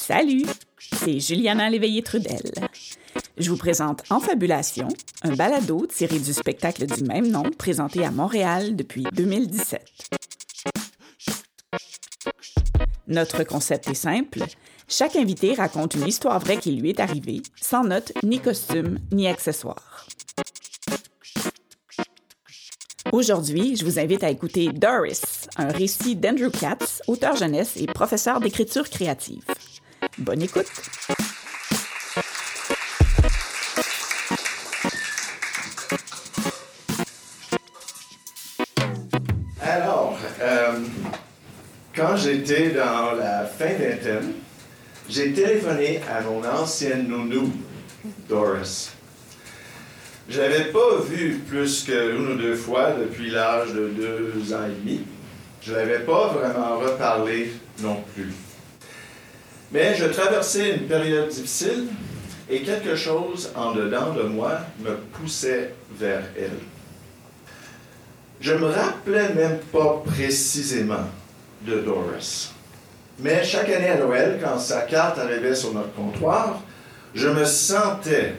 Salut, c'est Juliana Léveillé-Trudel. Je vous présente En Fabulation, un balado tiré du spectacle du même nom présenté à Montréal depuis 2017. Notre concept est simple. Chaque invité raconte une histoire vraie qui lui est arrivée, sans notes, ni costume, ni accessoires. Aujourd'hui, je vous invite à écouter Doris, un récit d'Andrew Katz, auteur jeunesse et professeur d'écriture créative. Bonne écoute! Alors, euh, quand j'étais dans la fin vingtaine, j'ai téléphoné à mon ancienne nounou, Doris. Je l'avais pas vue plus qu'une ou deux fois depuis l'âge de deux ans et demi. Je l'avais pas vraiment reparlé non plus. Mais je traversais une période difficile et quelque chose en dedans de moi me poussait vers elle. Je me rappelais même pas précisément de Doris. Mais chaque année à Noël, quand sa carte arrivait sur notre comptoir, je me sentais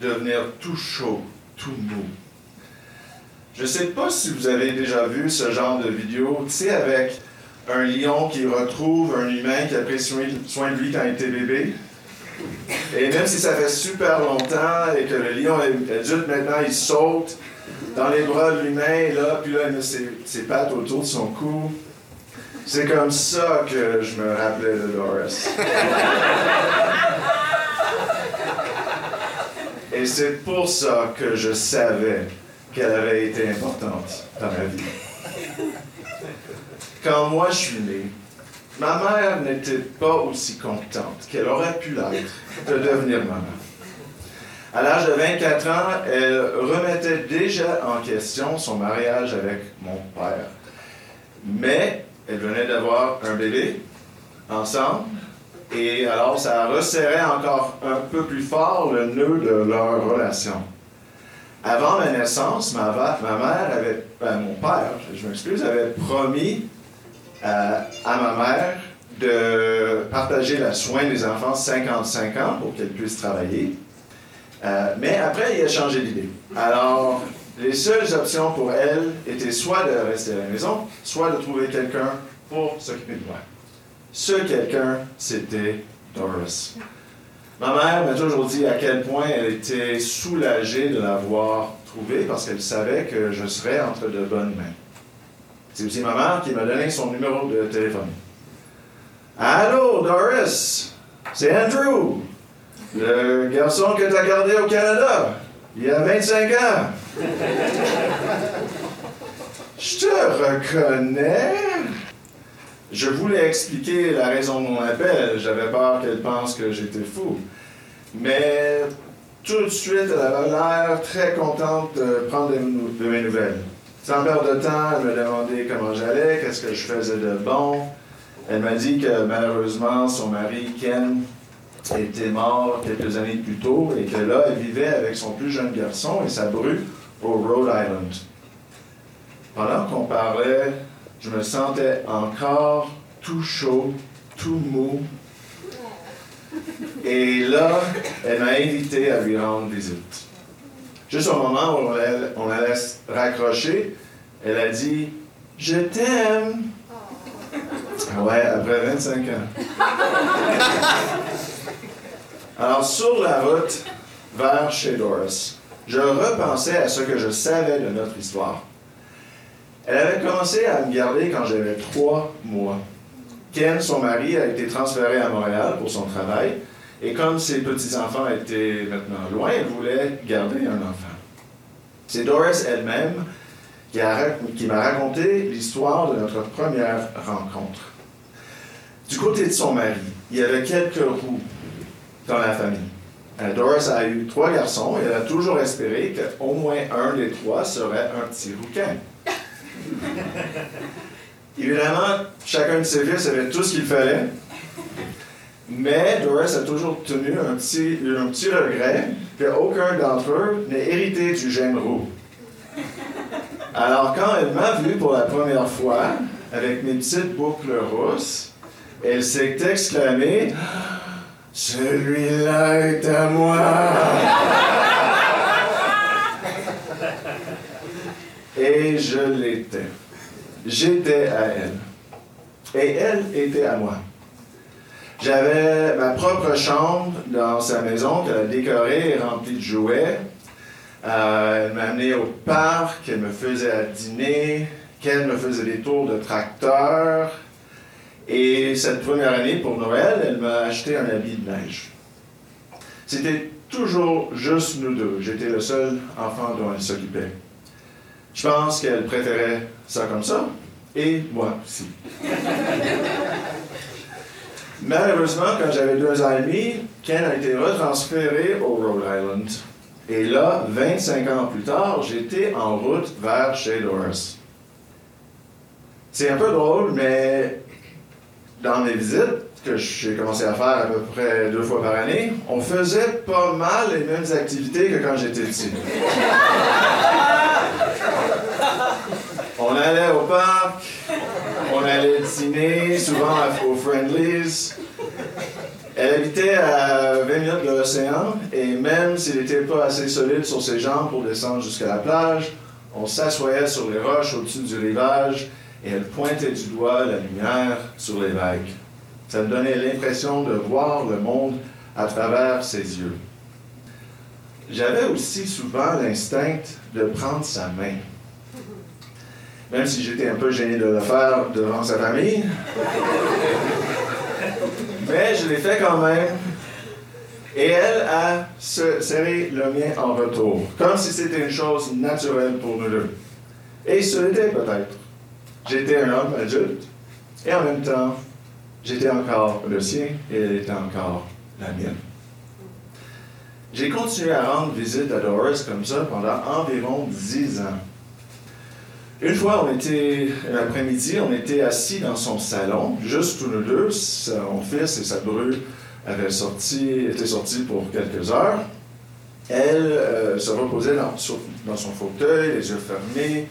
devenir tout chaud, tout mou. Je ne sais pas si vous avez déjà vu ce genre de vidéo, tu sais, avec un lion qui retrouve un humain qui a pris soin de lui quand il était bébé. Et même si ça fait super longtemps et que le lion est adulte maintenant, il saute dans les bras de l'humain, là, puis là, il met ses, ses pattes autour de son cou. C'est comme ça que je me rappelais de Doris. Et c'est pour ça que je savais qu'elle avait été importante dans ma vie. Quand moi je suis né, ma mère n'était pas aussi contente qu'elle aurait pu l'être de devenir maman. À l'âge de 24 ans, elle remettait déjà en question son mariage avec mon père. Mais elle venait d'avoir un bébé ensemble, et alors ça resserrait encore un peu plus fort le nœud de leur relation. Avant ma naissance, ma, ma mère avait, ben, mon père, je m'excuse, avait promis à, à ma mère de partager le soin des enfants 55 ans pour qu'elle puisse travailler. Euh, mais après, il a changé d'idée. Alors, les seules options pour elle étaient soit de rester à la maison, soit de trouver quelqu'un pour s'occuper de moi. Ce quelqu'un, c'était Doris. Ma mère m'a toujours dit à quel point elle était soulagée de l'avoir trouvé parce qu'elle savait que je serais entre de bonnes mains. C'est aussi ma mère qui m'a donné son numéro de téléphone. Allô, Doris, c'est Andrew, le garçon que tu as gardé au Canada il y a 25 ans. Je te reconnais. Je voulais expliquer la raison de mon appel. J'avais peur qu'elle pense que j'étais fou. Mais tout de suite, elle avait l'air très contente de prendre de mes nouvelles. Sans perdre de temps, elle me demandait comment j'allais, qu'est-ce que je faisais de bon. Elle m'a dit que malheureusement, son mari, Ken, était mort quelques années plus tôt et que là, elle vivait avec son plus jeune garçon et sa bru au Rhode Island. Pendant qu'on parlait, je me sentais encore tout chaud, tout mou. Et là, elle m'a invité à lui rendre visite. Juste au moment où on la, laisse raccrocher, elle a dit Je t'aime. Ouais, après 25 ans. Alors, sur la route vers chez Doris, je repensais à ce que je savais de notre histoire. Elle avait commencé à me garder quand j'avais trois mois. Ken, son mari, a été transféré à Montréal pour son travail, et comme ses petits-enfants étaient maintenant loin, elle voulait garder un enfant. C'est Doris elle-même qui, m'a raconté l'histoire de notre première rencontre. Du côté de son mari, il y avait quelques roues dans la famille. Euh, Doris a eu trois garçons et elle a toujours espéré qu'au moins un des trois serait un petit rouquin. Évidemment, chacun de ses fils avait tout ce qu'il fallait, mais Doris a toujours tenu un petit, un petit regret qu'aucun d'entre eux n'ait hérité du gène roux. Alors, quand elle m'a vu pour la première fois, avec mes petites boucles rousses, elle s'est exclamée Celui-là est à moi. Et je l'étais. J'étais à elle. Et elle était à moi. J'avais ma propre chambre dans sa maison qu'elle a décorée et remplie de jouets. Euh, elle m'a amené au parc, elle me faisait à dîner, qu'elle me faisait des tours de tracteur. Et cette première année, pour Noël, elle m'a acheté un habit de neige. C'était toujours juste nous deux. J'étais le seul enfant dont elle s'occupait. Je pense qu'elle préférait ça comme ça, et moi aussi. Malheureusement, quand j'avais deux ans et demi, Ken a été retransféré au Rhode Island. Et là, 25 ans plus tard, j'étais en route vers chez Doris. C'est un peu drôle, mais dans mes visites, que j'ai commencé à faire à peu près deux fois par année, on faisait pas mal les mêmes activités que quand j'étais petit. on allait au parc, allait dîner, souvent aux Friendlies. Elle habitait à 20 minutes de l'océan et même s'il n'était pas assez solide sur ses jambes pour descendre jusqu'à la plage, on s'assoyait sur les roches au-dessus du rivage et elle pointait du doigt la lumière sur les vagues. Ça me donnait l'impression de voir le monde à travers ses yeux. J'avais aussi souvent l'instinct de prendre sa main. Même si j'étais un peu gêné de le faire devant sa famille. Mais je l'ai fait quand même. Et elle a serré le mien en retour, comme si c'était une chose naturelle pour nous deux. Et ce l'était peut-être. J'étais un homme adulte, et en même temps, j'étais encore le sien, et elle était encore la mienne. J'ai continué à rendre visite à Doris comme ça pendant environ dix ans. Une fois, on était, l'après-midi, on était assis dans son salon, juste tous nous deux. Son fils et sa bru avaient sorti, étaient sortis pour quelques heures. Elle euh, se reposait dans, dans, son fauteuil, les yeux fermés.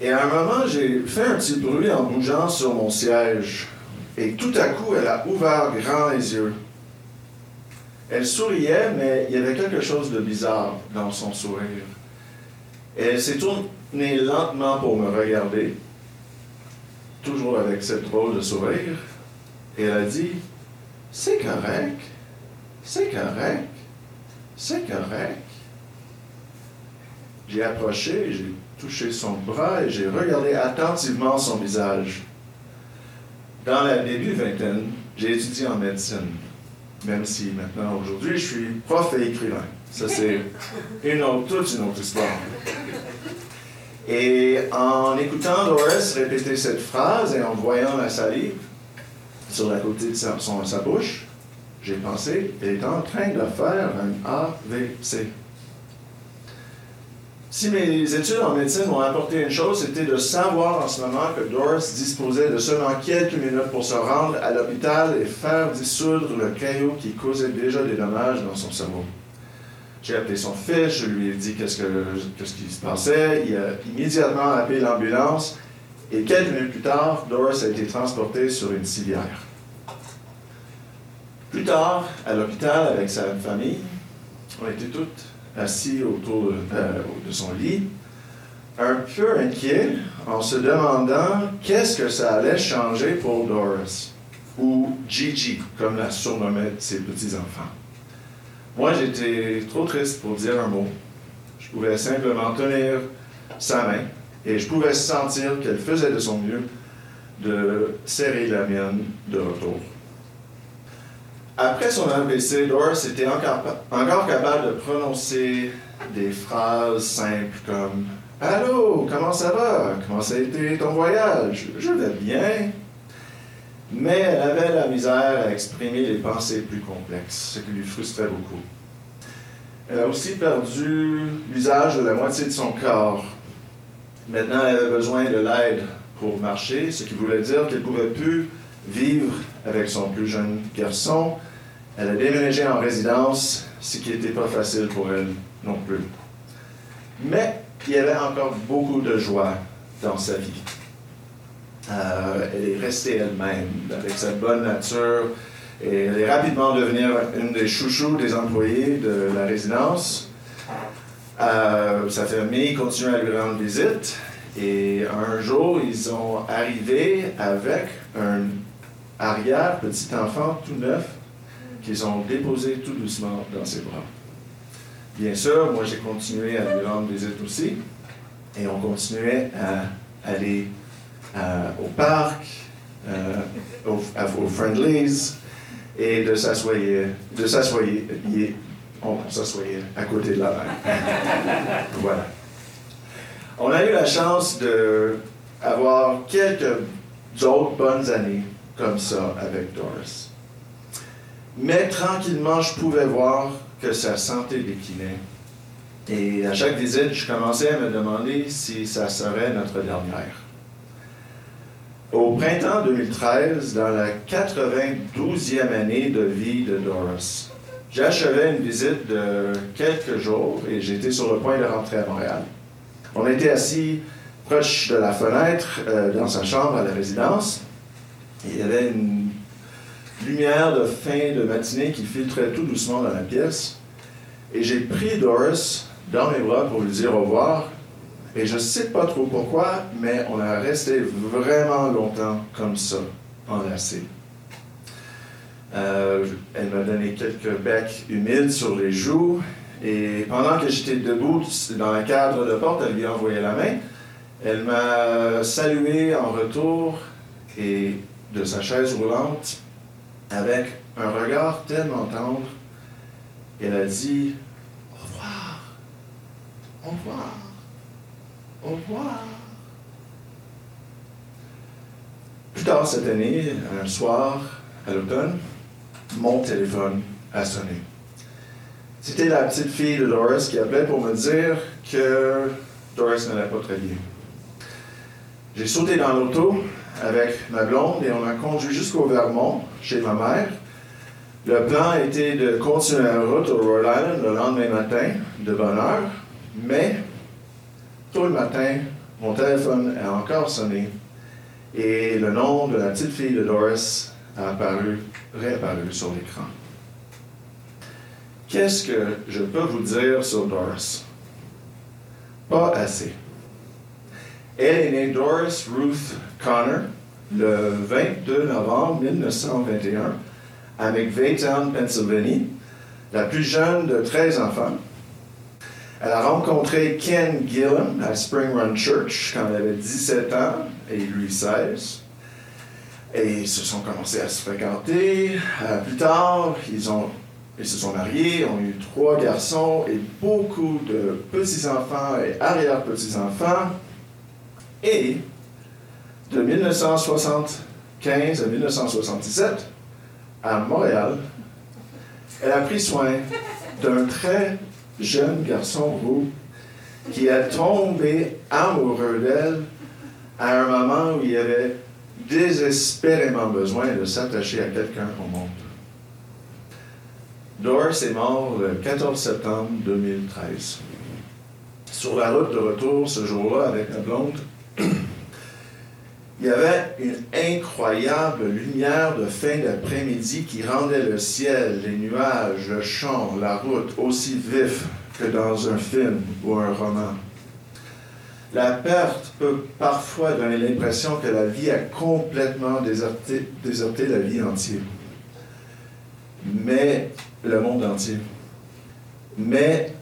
Et à un moment, j'ai fait un petit bruit en bougeant sur mon siège. Et tout à coup, elle a ouvert grand les yeux. Elle souriait, mais il y avait quelque chose de bizarre dans son sourire. elle s'est tournée lentement pour me regarder, toujours avec cette drôle de sourire, et elle a dit C'est correct, c'est correct, c'est correct. J'ai approché, j'ai touché son bras et j'ai regardé attentivement son visage. Dans la début vingtaine, j'ai étudié en médecine, même si maintenant, aujourd'hui, je suis prof et écrivain. Ça, c'est une autre, toute une autre histoire. Et en écoutant Doris répéter cette phrase et en voyant la salive sur la côté de sa, bouche, j'ai pensé, elle est en train de faire un AVC. Si mes études en médecine m'ont apporté une chose, c'était de savoir en ce moment que Doris disposait de seulement quelques minutes pour se rendre à l'hôpital et faire dissoudre le caillou qui causait déjà des dommages dans son cerveau. J'ai appelé son fils, je lui ai dit qu'est-ce, qui se passait. Il a immédiatement appelé l'ambulance et quelques minutes plus tard, Doris a été transportée sur une civière. Plus tard, à l'hôpital avec sa famille, on était toutes assis autour de, euh, de son lit, un peu inquiets, en se demandant qu'est-ce que ça allait changer pour Doris, ou Gigi, comme la surnommaient ses petits-enfants. Moi, j'étais trop triste pour dire un mot. Je pouvais simplement tenir sa main et je pouvais sentir qu'elle faisait de son mieux de serrer la mienne de retour. Après son AVC, Doris était encore, encore capable de prononcer des phrases simples comme Allô, comment ça va? Comment ça a été ton voyage? Je vais bien mais elle avait la misère à exprimer les pensées plus complexes, ce qui lui frustrait beaucoup. Elle a aussi perdu l'usage de la moitié de son corps. Maintenant, elle avait besoin de l'aide pour marcher, ce qui voulait dire qu'elle ne pouvait plus vivre avec son plus jeune garçon. Elle a déménagé en résidence, ce qui n'était pas facile pour elle non plus. Mais il y avait encore beaucoup de joie dans sa vie. Euh, elle est restée elle-même, avec sa bonne nature Et elle est rapidement devenue une des chouchous des employés de la résidence. Euh, sa famille continue à lui rendre visite. Et un jour, ils ont arrivé avec un arrière petit enfant tout neuf qu'ils ont déposé tout doucement dans ses bras. Bien sûr, moi j'ai continué à lui rendre visite aussi. Et on continuait à aller euh, au parc, euh, aux, Friendlies, et de s'asseoir, de s'asseoir, on s'assoyait à côté de la mer. voilà. On a eu la chance d'avoir quelques autres bonnes années comme ça avec Doris. Mais tranquillement, je pouvais voir que sa santé déclinait. Et à chaque visite, je commençais à me demander si ça serait notre dernière. Au printemps 2013, dans la 92e année de vie de Doris, j'achevais une visite de quelques jours et j'étais sur le point de rentrer à Montréal. On était assis proche de la fenêtre euh, dans sa chambre à la résidence. Il y avait une lumière de fin de matinée qui filtrait tout doucement dans la pièce. Et j'ai pris Doris dans mes bras pour lui dire au revoir. Et je ne sais pas trop pourquoi, mais on a resté vraiment longtemps comme ça, enlacés. Euh, elle m'a donné quelques becs humides sur les joues. Et pendant que j'étais debout dans le cadre de porte, elle lui a envoyé la main. Elle m'a salué en retour et de sa chaise roulante avec un regard tellement tendre. Elle a dit Au revoir, au revoir, au revoir. Plus tard cette année, un soir, à l'automne, mon téléphone a sonné. C'était la petite fille de Doris qui appelait pour me dire que Doris n'allait pas très bien. J'ai sauté dans l'auto avec ma blonde et on a conduit jusqu'au Vermont, chez ma mère. Le plan était de continuer la route au Rhode Island le lendemain matin, de bonne heure, mais tout le matin, mon téléphone a encore sonné et le nom de la petite fille de Doris a apparu, réapparu sur l'écran. Qu'est-ce que je peux vous dire sur Doris? Pas assez. Elle est née Doris Ruth Connor le 22 novembre 1921 à McVeytown, Pennsylvanie, la plus jeune de 13 enfants. Elle a rencontré Ken Gillen à Spring Run Church quand elle avait 17 ans et lui 16. Et ils se sont commencés à se fréquenter. Euh, plus tard, ils, ont, ils se sont mariés, ont eu trois garçons et beaucoup de petits-enfants et arrière-petits-enfants. Et de 1975 à 1977, à Montréal, elle a pris soin d'un très jeune garçon roux qui a tombé amoureux d'elle à un moment où il avait désespérément besoin de s'attacher à quelqu'un au monde. Doris est mort le 14 septembre 2013. Sur la route de retour ce jour-là avec la blonde, il y avait une incroyable lumière de fin d'après-midi qui rendait le ciel, les nuages, le champ, la route aussi vif que dans un film ou un roman. La perte peut parfois donner l'impression que la vie a complètement déserté, déserté la vie entière. Mais le monde entier. Mais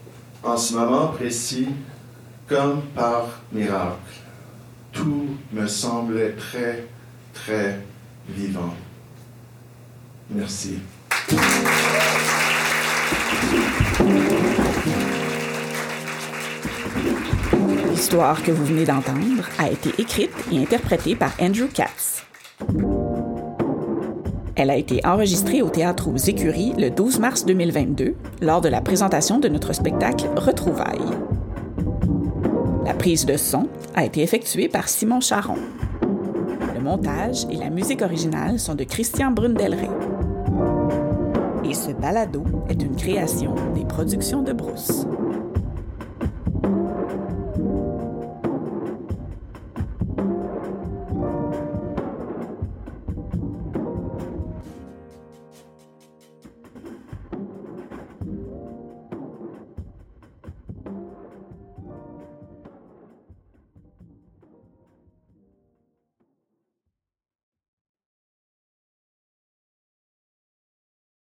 en ce moment précis, comme par miracle, tout me semblait très, très vivant. Merci. L'histoire que vous venez d'entendre a été écrite et interprétée par Andrew Katz. Elle a été enregistrée au Théâtre aux Écuries le 12 mars 2022 lors de la présentation de notre spectacle Retrouvailles. La prise de son a été effectuée par Simon Charon. Le montage et la musique originale sont de Christian Brundelray. Et ce balado est une création des productions de Brousse.